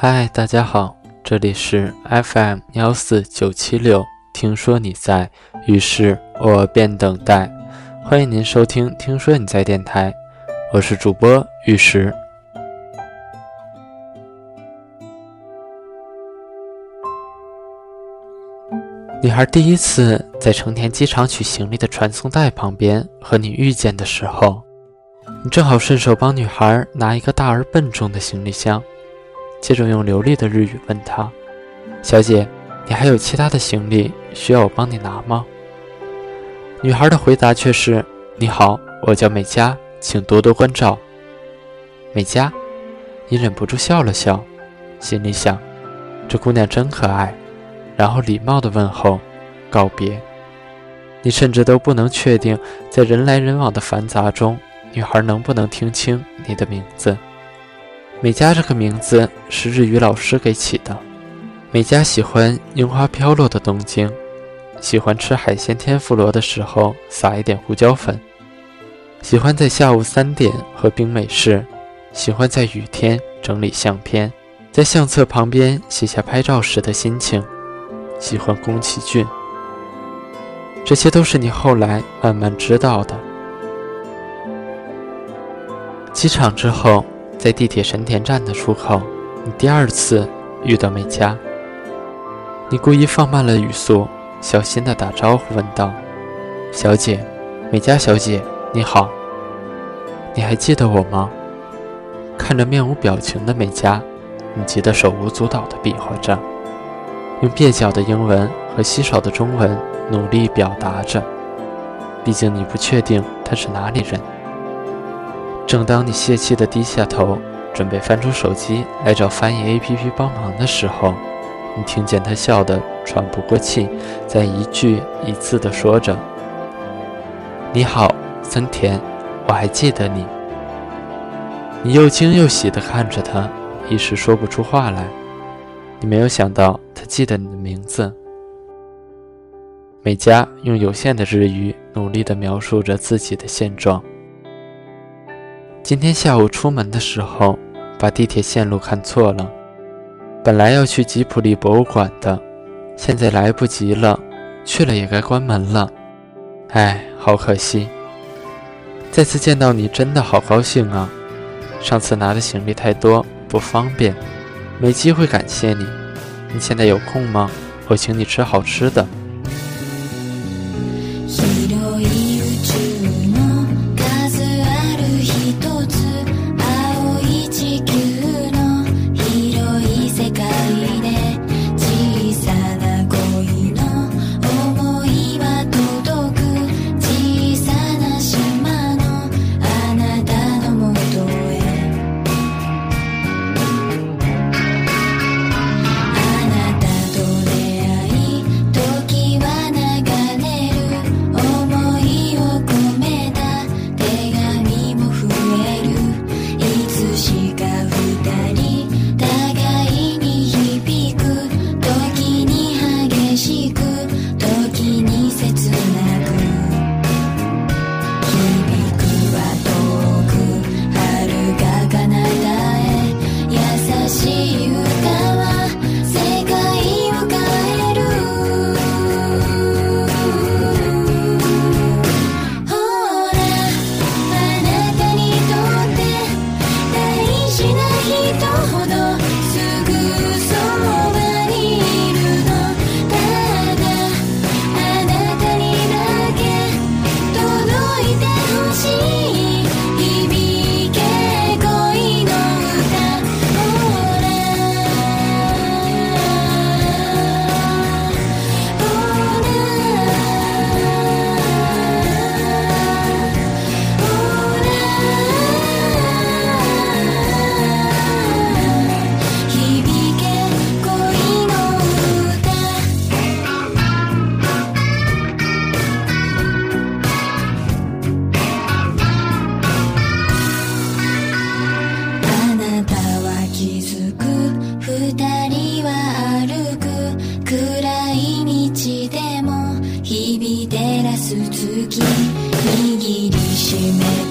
嗨，大家好，这里是 FM 幺四九七六。听说你在，于是我便等待。欢迎您收听《听说你在》电台，我是主播玉石。女孩第一次在成田机场取行李的传送带旁边和你遇见的时候，你正好顺手帮女孩拿一个大而笨重的行李箱。接着用流利的日语问她：“小姐，你还有其他的行李需要我帮你拿吗？”女孩的回答却是：“你好，我叫美嘉，请多多关照。”美嘉，你忍不住笑了笑，心里想：“这姑娘真可爱。”然后礼貌的问候，告别。你甚至都不能确定，在人来人往的繁杂中，女孩能不能听清你的名字。美嘉这个名字是日语老师给起的。美嘉喜欢樱花飘落的东京，喜欢吃海鲜天妇罗的时候撒一点胡椒粉，喜欢在下午三点喝冰美式，喜欢在雨天整理相片，在相册旁边写下拍照时的心情，喜欢宫崎骏。这些都是你后来慢慢知道的。机场之后。在地铁神田站的出口，你第二次遇到美嘉。你故意放慢了语速，小心地打招呼问道：“小姐，美嘉小姐，你好。你还记得我吗？”看着面无表情的美嘉，你急得手舞足蹈地比划着，用蹩脚的英文和稀少的中文努力表达着。毕竟你不确定她是哪里人。正当你泄气地低下头，准备翻出手机来找翻译 APP 帮忙的时候，你听见他笑得喘不过气，在一句一字地说着：“你好，森田，我还记得你。”你又惊又喜地看着他，一时说不出话来。你没有想到他记得你的名字。美嘉用有限的日语努力地描述着自己的现状。今天下午出门的时候，把地铁线路看错了。本来要去吉普力博物馆的，现在来不及了，去了也该关门了。哎，好可惜。再次见到你，真的好高兴啊！上次拿的行李太多，不方便，没机会感谢你。你现在有空吗？我请你吃好吃的。つく二人は歩く。暗い道でも日々照らす月。握りしめ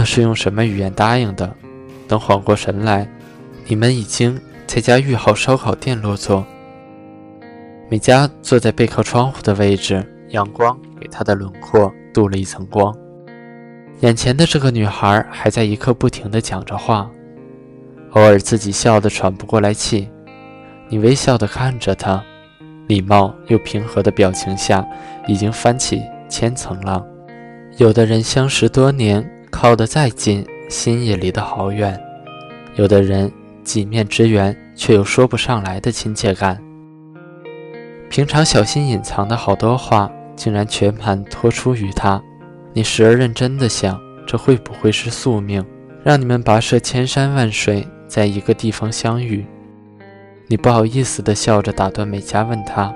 了是用什么语言答应的。等缓过神来，你们已经在家御好烧烤店落座。美嘉坐在背靠窗户的位置，阳光给她的轮廓镀了一层光。眼前的这个女孩还在一刻不停地讲着话，偶尔自己笑得喘不过来气。你微笑地看着她，礼貌又平和的表情下，已经翻起千层浪。有的人相识多年，靠得再近。心也离得好远，有的人几面之缘，却又说不上来的亲切感。平常小心隐藏的好多话，竟然全盘托出于他。你时而认真的想，这会不会是宿命，让你们跋涉千山万水，在一个地方相遇？你不好意思的笑着打断美嘉，问他：“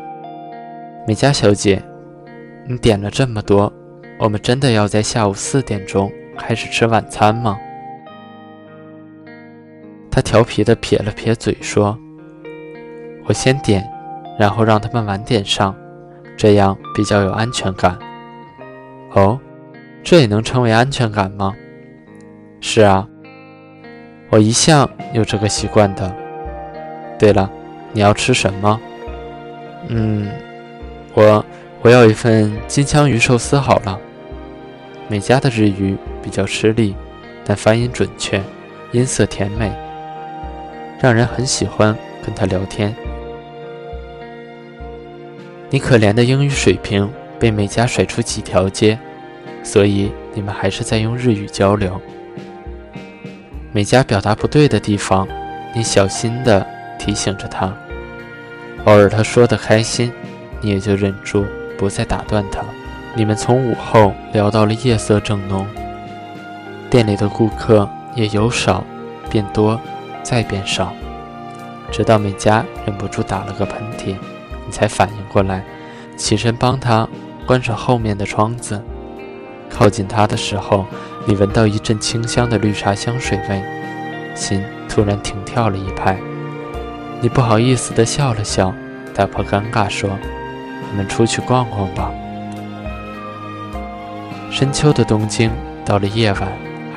美嘉小姐，你点了这么多，我们真的要在下午四点钟？”开始吃晚餐吗？他调皮的撇了撇嘴说：“我先点，然后让他们晚点上，这样比较有安全感。”哦，这也能称为安全感吗？是啊，我一向有这个习惯的。对了，你要吃什么？嗯，我我要一份金枪鱼寿司好了。美嘉的日语比较吃力，但发音准确，音色甜美，让人很喜欢跟她聊天。你可怜的英语水平被美嘉甩出几条街，所以你们还是在用日语交流。美嘉表达不对的地方，你小心地提醒着她。偶尔她说的开心，你也就忍住不再打断她。你们从午后聊到了夜色正浓，店里的顾客也由少变多，再变少，直到美嘉忍不住打了个喷嚏，你才反应过来，起身帮他关上后面的窗子。靠近他的时候，你闻到一阵清香的绿茶香水味，心突然停跳了一拍。你不好意思地笑了笑，打破尴尬说：“我们出去逛逛吧。”深秋的东京，到了夜晚，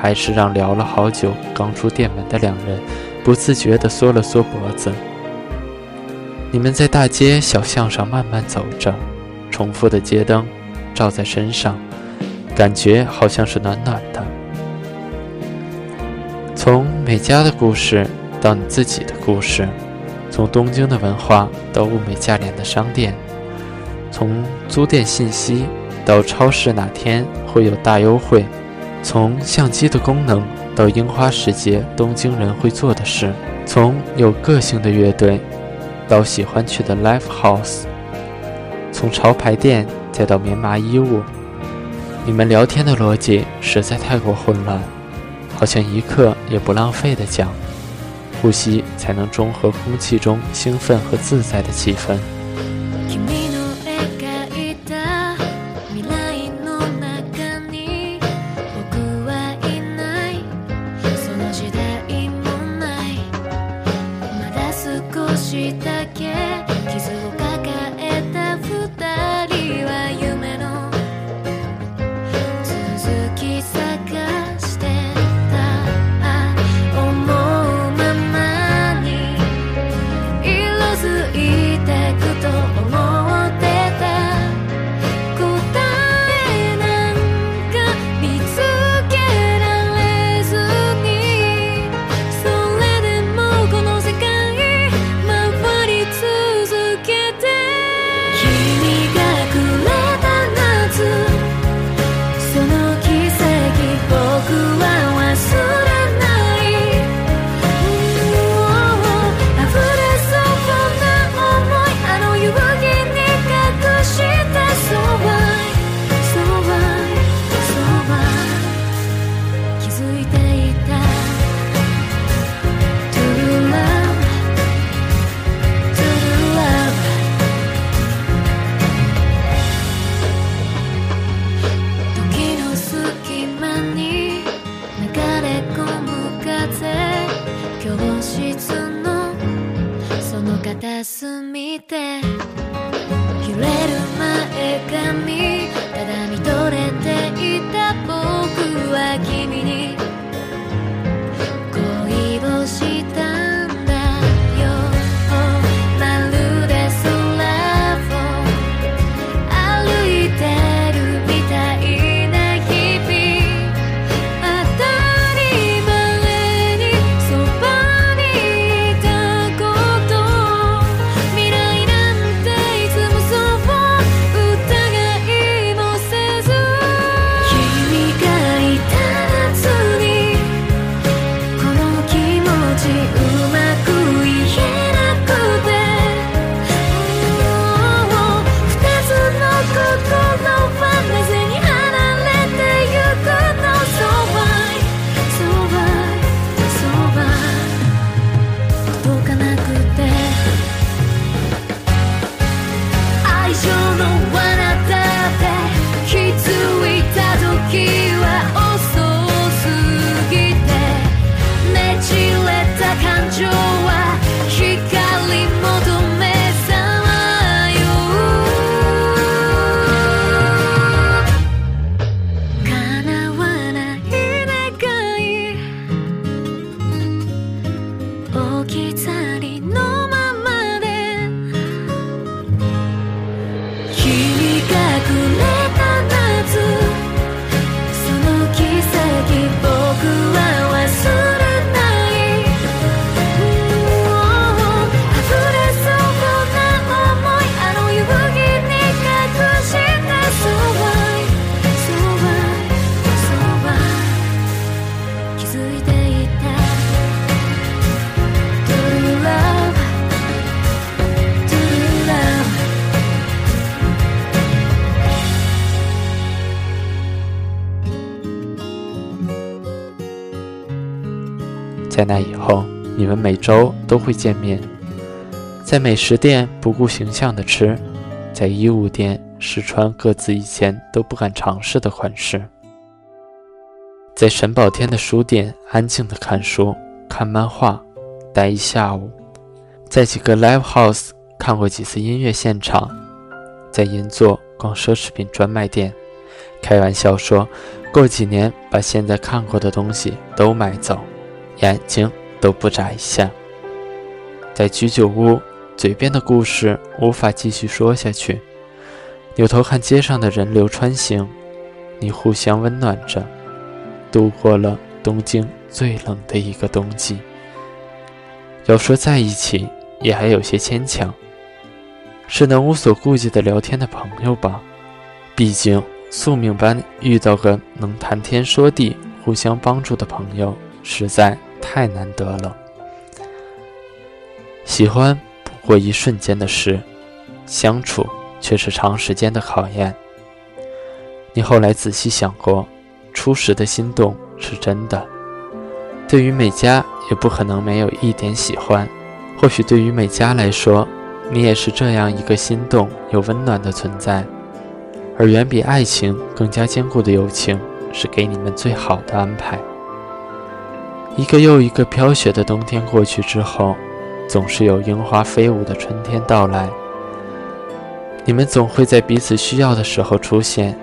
还是让聊了好久、刚出店门的两人不自觉地缩了缩脖子。你们在大街小巷上慢慢走着，重复的街灯照在身上，感觉好像是暖暖的。从美嘉的故事到你自己的故事，从东京的文化到物美价廉的商店，从租店信息。到超市哪天会有大优惠？从相机的功能到樱花时节东京人会做的事，从有个性的乐队到喜欢去的 live house，从潮牌店再到棉麻衣物，你们聊天的逻辑实在太过混乱，好像一刻也不浪费的讲，呼吸才能中和空气中兴奋和自在的气氛。你们每周都会见面，在美食店不顾形象的吃，在衣物店试穿各自以前都不敢尝试的款式，在沈宝天的书店安静的看书、看漫画，待一下午，在几个 live house 看过几次音乐现场，在银座逛奢侈品专卖店，开玩笑说。过几年，把现在看过的东西都买走，眼睛都不眨一下。在居酒屋，嘴边的故事无法继续说下去。扭头看街上的人流穿行，你互相温暖着，度过了东京最冷的一个冬季。要说在一起，也还有些牵强，是能无所顾忌的聊天的朋友吧？毕竟。宿命般遇到个能谈天说地、互相帮助的朋友，实在太难得了。喜欢不过一瞬间的事，相处却是长时间的考验。你后来仔细想过，初时的心动是真的。对于美嘉，也不可能没有一点喜欢。或许对于美嘉来说，你也是这样一个心动又温暖的存在。而远比爱情更加坚固的友情，是给你们最好的安排。一个又一个飘雪的冬天过去之后，总是有樱花飞舞的春天到来。你们总会在彼此需要的时候出现，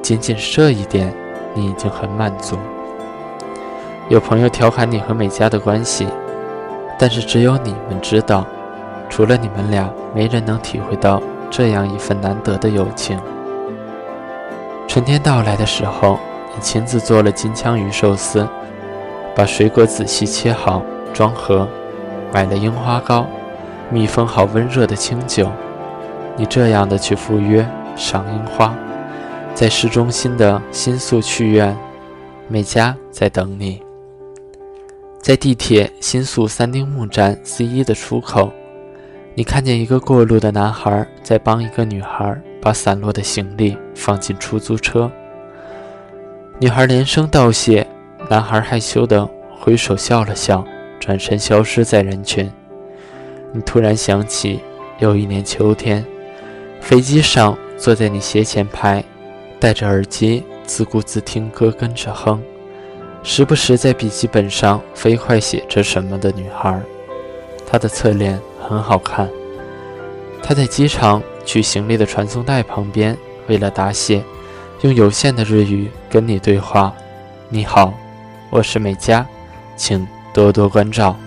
仅仅这一点，你已经很满足。有朋友调侃你和美嘉的关系，但是只有你们知道，除了你们俩，没人能体会到这样一份难得的友情。春天到来的时候，你亲自做了金枪鱼寿司，把水果仔细切好装盒，买了樱花糕，密封好温热的清酒。你这样的去赴约赏樱花，在市中心的新宿剧院，美嘉在等你。在地铁新宿三丁目站 C 一的出口，你看见一个过路的男孩在帮一个女孩。把散落的行李放进出租车，女孩连声道谢，男孩害羞地挥手笑了笑，转身消失在人群。你突然想起，有一年秋天，飞机上坐在你斜前排，戴着耳机自顾自听歌，跟着哼，时不时在笔记本上飞快写着什么的女孩，她的侧脸很好看。她在机场。取行李的传送带旁边，为了答谢，用有限的日语跟你对话。你好，我是美嘉，请多多关照。「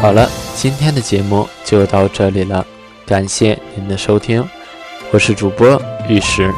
好了，今天的节目就到这里了，感谢您的收听，我是主播玉石。